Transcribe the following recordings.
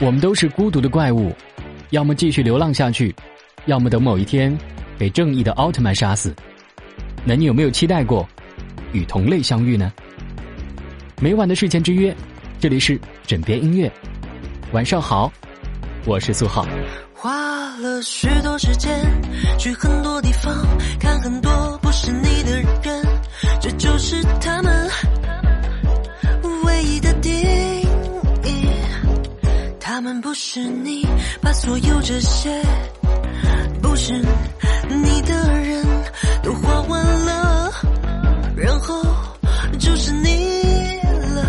我们都是孤独的怪物，要么继续流浪下去，要么等某一天被正义的奥特曼杀死。那你有没有期待过与同类相遇呢？每晚的睡前之约，这里是枕边音乐。晚上好，我是苏浩。花了许多时间，去很多地方，看很多不是你的人，这就是他们不是你，把所有这些不是你的人都花完了，然后就是你了。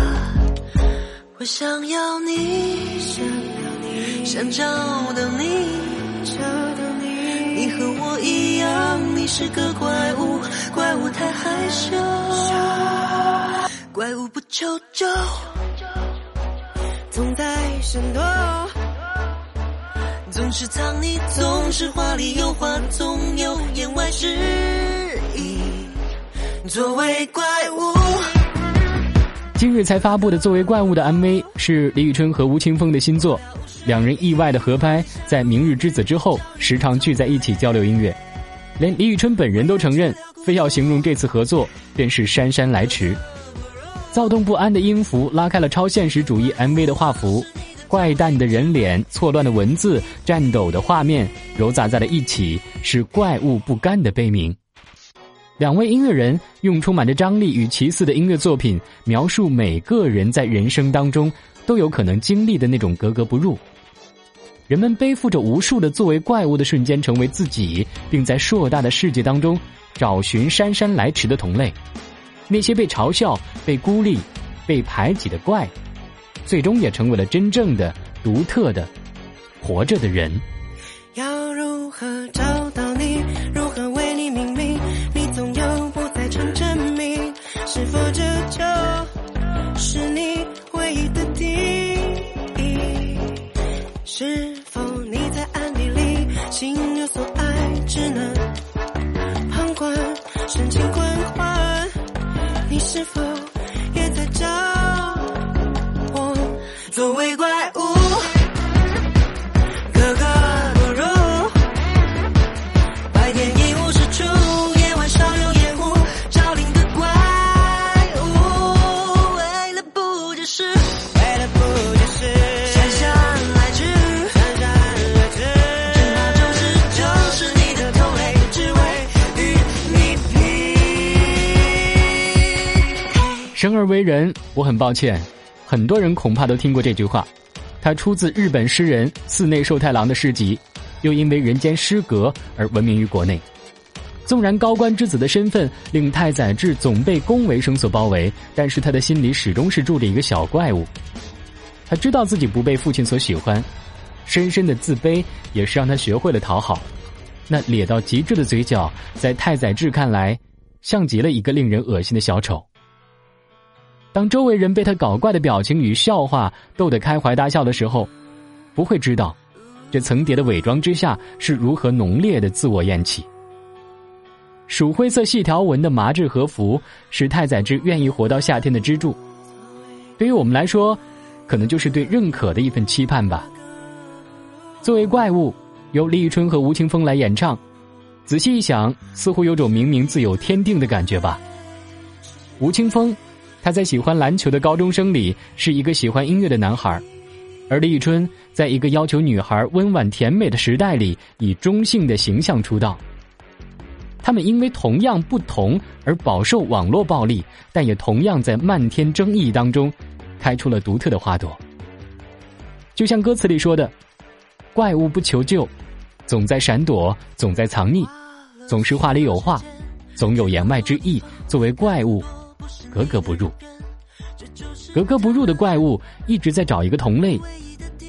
我想要你，想要你，想找到你，找到你。你和我一样，你是个怪物，怪物太害羞，怪物不求救，总在闪躲，总是藏匿，总是话里有话，总有言外之意。作为怪物。今日才发布的作为怪物的 MV 是李宇春和吴青峰的新作，两人意外的合拍，在《明日之子》之后时常聚在一起交流音乐，连李宇春本人都承认，非要形容这次合作便是姗姗来迟。躁动不安的音符拉开了超现实主义 MV 的画幅，怪诞的人脸、错乱的文字、颤抖的画面揉杂在了一起，是怪物不甘的悲鸣。两位音乐人用充满着张力与奇思的音乐作品，描述每个人在人生当中都有可能经历的那种格格不入。人们背负着无数的作为怪物的瞬间，成为自己，并在硕大的世界当中找寻姗姗来迟的同类。那些被嘲笑、被孤立、被排挤的怪，最终也成为了真正的、独特的、活着的人。要如何找为人，我很抱歉，很多人恐怕都听过这句话。它出自日本诗人寺内寿太郎的诗集，又因为人间失格而闻名于国内。纵然高官之子的身份令太宰治总被恭维声所包围，但是他的心里始终是住着一个小怪物。他知道自己不被父亲所喜欢，深深的自卑也是让他学会了讨好。那咧到极致的嘴角，在太宰治看来，像极了一个令人恶心的小丑。当周围人被他搞怪的表情与笑话逗得开怀大笑的时候，不会知道，这层叠的伪装之下是如何浓烈的自我厌弃。鼠灰色细条纹的麻质和服是太宰治愿意活到夏天的支柱。对于我们来说，可能就是对认可的一份期盼吧。作为怪物，由李宇春和吴青峰来演唱，仔细一想，似乎有种冥冥自有天定的感觉吧。吴青峰。他在喜欢篮球的高中生里是一个喜欢音乐的男孩，而李宇春在一个要求女孩温婉甜美的时代里以中性的形象出道。他们因为同样不同而饱受网络暴力，但也同样在漫天争议当中开出了独特的花朵。就像歌词里说的：“怪物不求救，总在闪躲，总在藏匿，总是话里有话，总有言外之意。作为怪物。”格格不入，格格不入的怪物一直在找一个同类。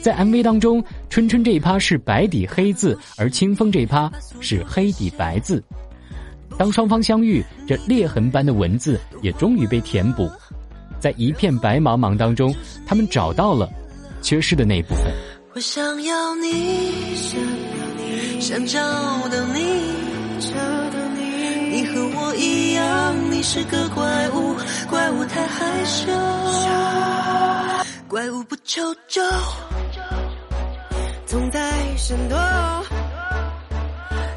在 MV 当中，春春这一趴是白底黑字，而清风这一趴是黑底白字。当双方相遇，这裂痕般的文字也终于被填补。在一片白茫茫当中，他们找到了缺失的那一部分。我想要你，想要你，想找到你，找到你。你和我一样，你是个怪，太害羞，怪物不求救。总在闪躲，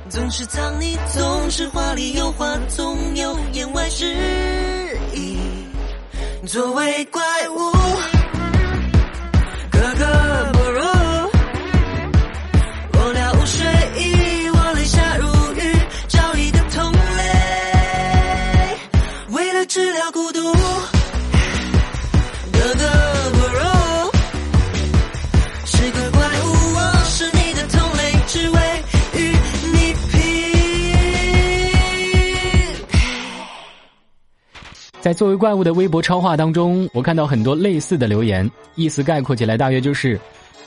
总是藏匿，总是话里有话，总有言外之意。作为怪物，格格不入。我了无睡意，我泪下如雨，找一个同类，为了治疗孤独，在作为怪物的微博超话当中，我看到很多类似的留言，意思概括起来大约就是：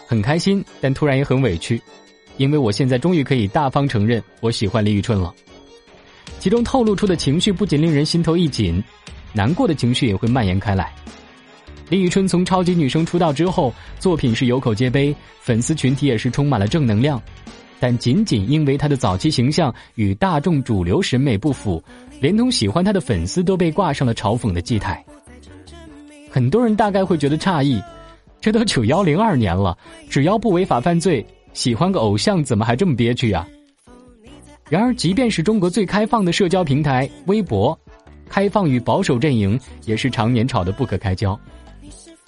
很开心，但突然也很委屈，因为我现在终于可以大方承认我喜欢李宇春了。其中透露出的情绪不仅令人心头一紧，难过的情绪也会蔓延开来。李宇春从超级女声出道之后，作品是有口皆碑，粉丝群体也是充满了正能量。但仅仅因为她的早期形象与大众主流审美不符，连同喜欢他的粉丝都被挂上了嘲讽的祭台。很多人大概会觉得诧异，这都九幺零二年了，只要不违法犯罪，喜欢个偶像怎么还这么憋屈啊？然而，即便是中国最开放的社交平台微博，开放与保守阵营也是常年吵得不可开交。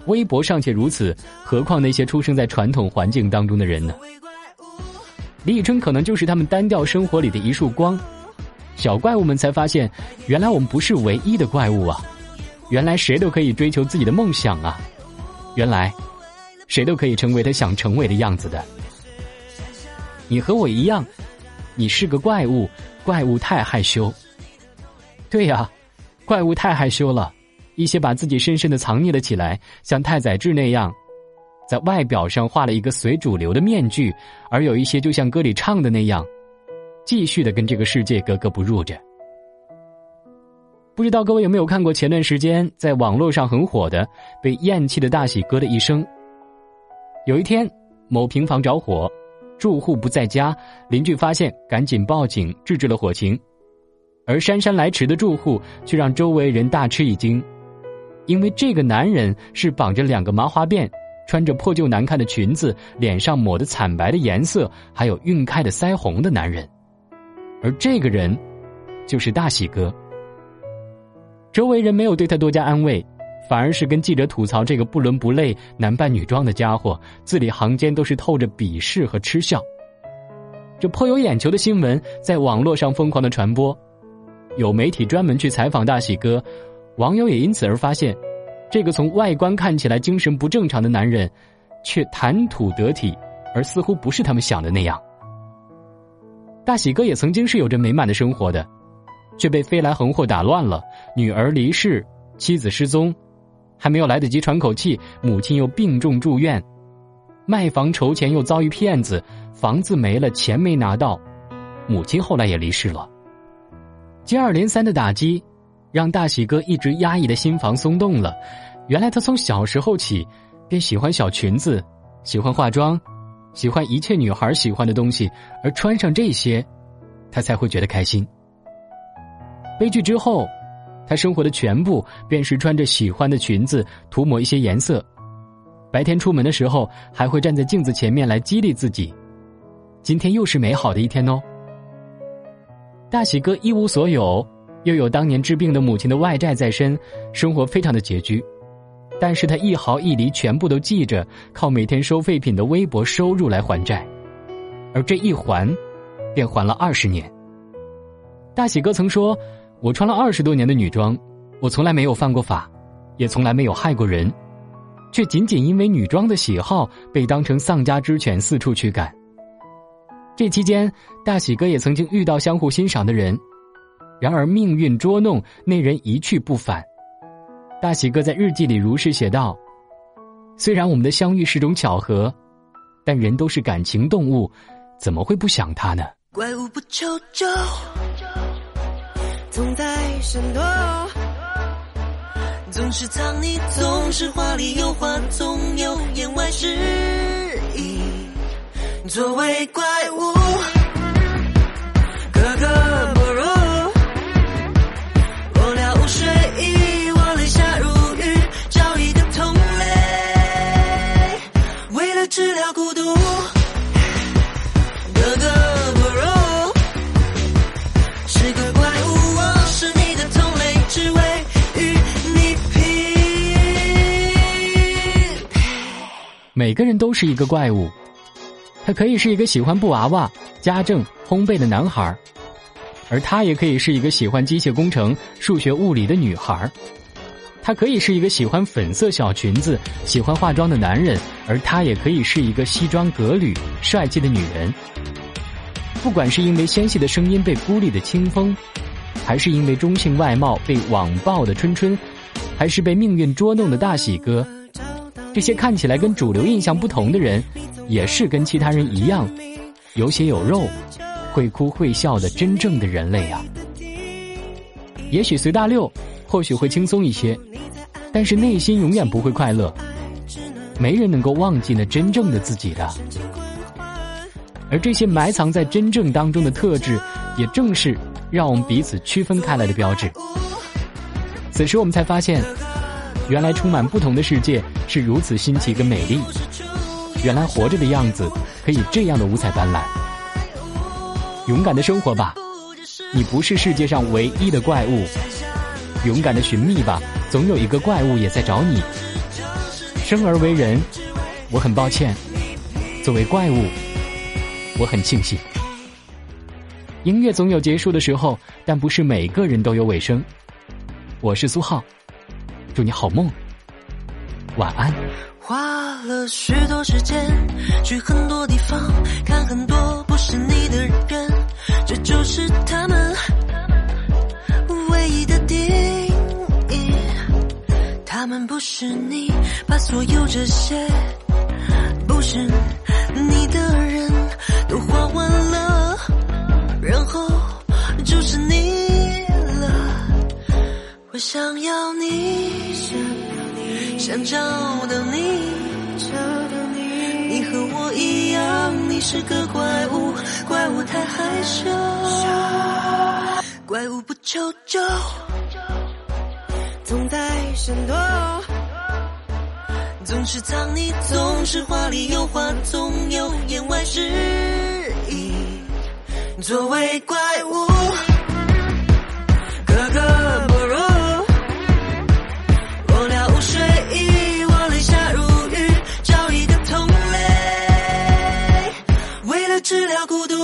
微博尚且如此，何况那些出生在传统环境当中的人呢？李宇春可能就是他们单调生活里的一束光，小怪物们才发现，原来我们不是唯一的怪物啊！原来谁都可以追求自己的梦想啊！原来，谁都可以成为他想成为的样子的。你和我一样，你是个怪物，怪物太害羞。对呀，怪物太害羞了。一些把自己深深的藏匿了起来，像太宰治那样，在外表上画了一个随主流的面具；而有一些就像歌里唱的那样，继续的跟这个世界格格不入着。不知道各位有没有看过前段时间在网络上很火的被厌弃的大喜哥的一生？有一天，某平房着火，住户不在家，邻居发现，赶紧报警制止了火情，而姗姗来迟的住户却让周围人大吃一惊。因为这个男人是绑着两个麻花辫，穿着破旧难看的裙子，脸上抹的惨白的颜色，还有晕开的腮红的男人，而这个人，就是大喜哥。周围人没有对他多加安慰，反而是跟记者吐槽这个不伦不类、男扮女装的家伙，字里行间都是透着鄙视和嗤笑。这颇有眼球的新闻在网络上疯狂的传播，有媒体专门去采访大喜哥。网友也因此而发现，这个从外观看起来精神不正常的男人，却谈吐得体，而似乎不是他们想的那样。大喜哥也曾经是有着美满的生活的，却被飞来横祸打乱了。女儿离世，妻子失踪，还没有来得及喘口气，母亲又病重住院，卖房筹钱又遭遇骗子，房子没了，钱没拿到，母亲后来也离世了。接二连三的打击。让大喜哥一直压抑的心房松动了。原来他从小时候起，便喜欢小裙子，喜欢化妆，喜欢一切女孩喜欢的东西，而穿上这些，他才会觉得开心。悲剧之后，他生活的全部便是穿着喜欢的裙子，涂抹一些颜色。白天出门的时候，还会站在镜子前面来激励自己：“今天又是美好的一天哦。”大喜哥一无所有。又有当年治病的母亲的外债在身，生活非常的拮据，但是他一毫一厘全部都记着，靠每天收废品的微薄收入来还债，而这一还，便还了二十年。大喜哥曾说：“我穿了二十多年的女装，我从来没有犯过法，也从来没有害过人，却仅仅因为女装的喜好，被当成丧家之犬四处驱赶。”这期间，大喜哥也曾经遇到相互欣赏的人。然而命运捉弄，那人一去不返。大喜哥在日记里如是写道：“虽然我们的相遇是种巧合，但人都是感情动物，怎么会不想他呢？”怪物不求救，总在闪躲，总是藏匿，总是话里有话，总有言外之意。作为怪物，个人都是一个怪物，他可以是一个喜欢布娃娃、家政、烘焙的男孩，而他也可以是一个喜欢机械工程、数学、物理的女孩。他可以是一个喜欢粉色小裙子、喜欢化妆的男人，而他也可以是一个西装革履、帅气的女人。不管是因为纤细的声音被孤立的清风，还是因为中性外貌被网暴的春春，还是被命运捉弄的大喜哥，这些看起来跟主流印象不同的人，也是跟其他人一样，有血有肉，会哭会笑的真正的人类啊！也许随大溜，或许会轻松一些。但是内心永远不会快乐，没人能够忘记那真正的自己的。而这些埋藏在真正当中的特质，也正是让我们彼此区分开来的标志。此时我们才发现，原来充满不同的世界是如此新奇跟美丽。原来活着的样子可以这样的五彩斑斓。勇敢的生活吧，你不是世界上唯一的怪物。勇敢的寻觅吧，总有一个怪物也在找你。生而为人，我很抱歉；作为怪物，我很庆幸。音乐总有结束的时候，但不是每个人都有尾声。我是苏浩，祝你好梦，晚安。花了许多时间，去很多地方，看很多不是你的人，这就是他们唯一的定义。他们不是你，把所有这些不是你的人都花完了，然后就是你。想要你，想要你，想找到你找到你，你和我一样，你是个怪物，怪物太害羞，怪物不求救。总在闪躲，总是藏匿，总是话里有话，总有言外之意。作为怪物，治疗孤独。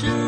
should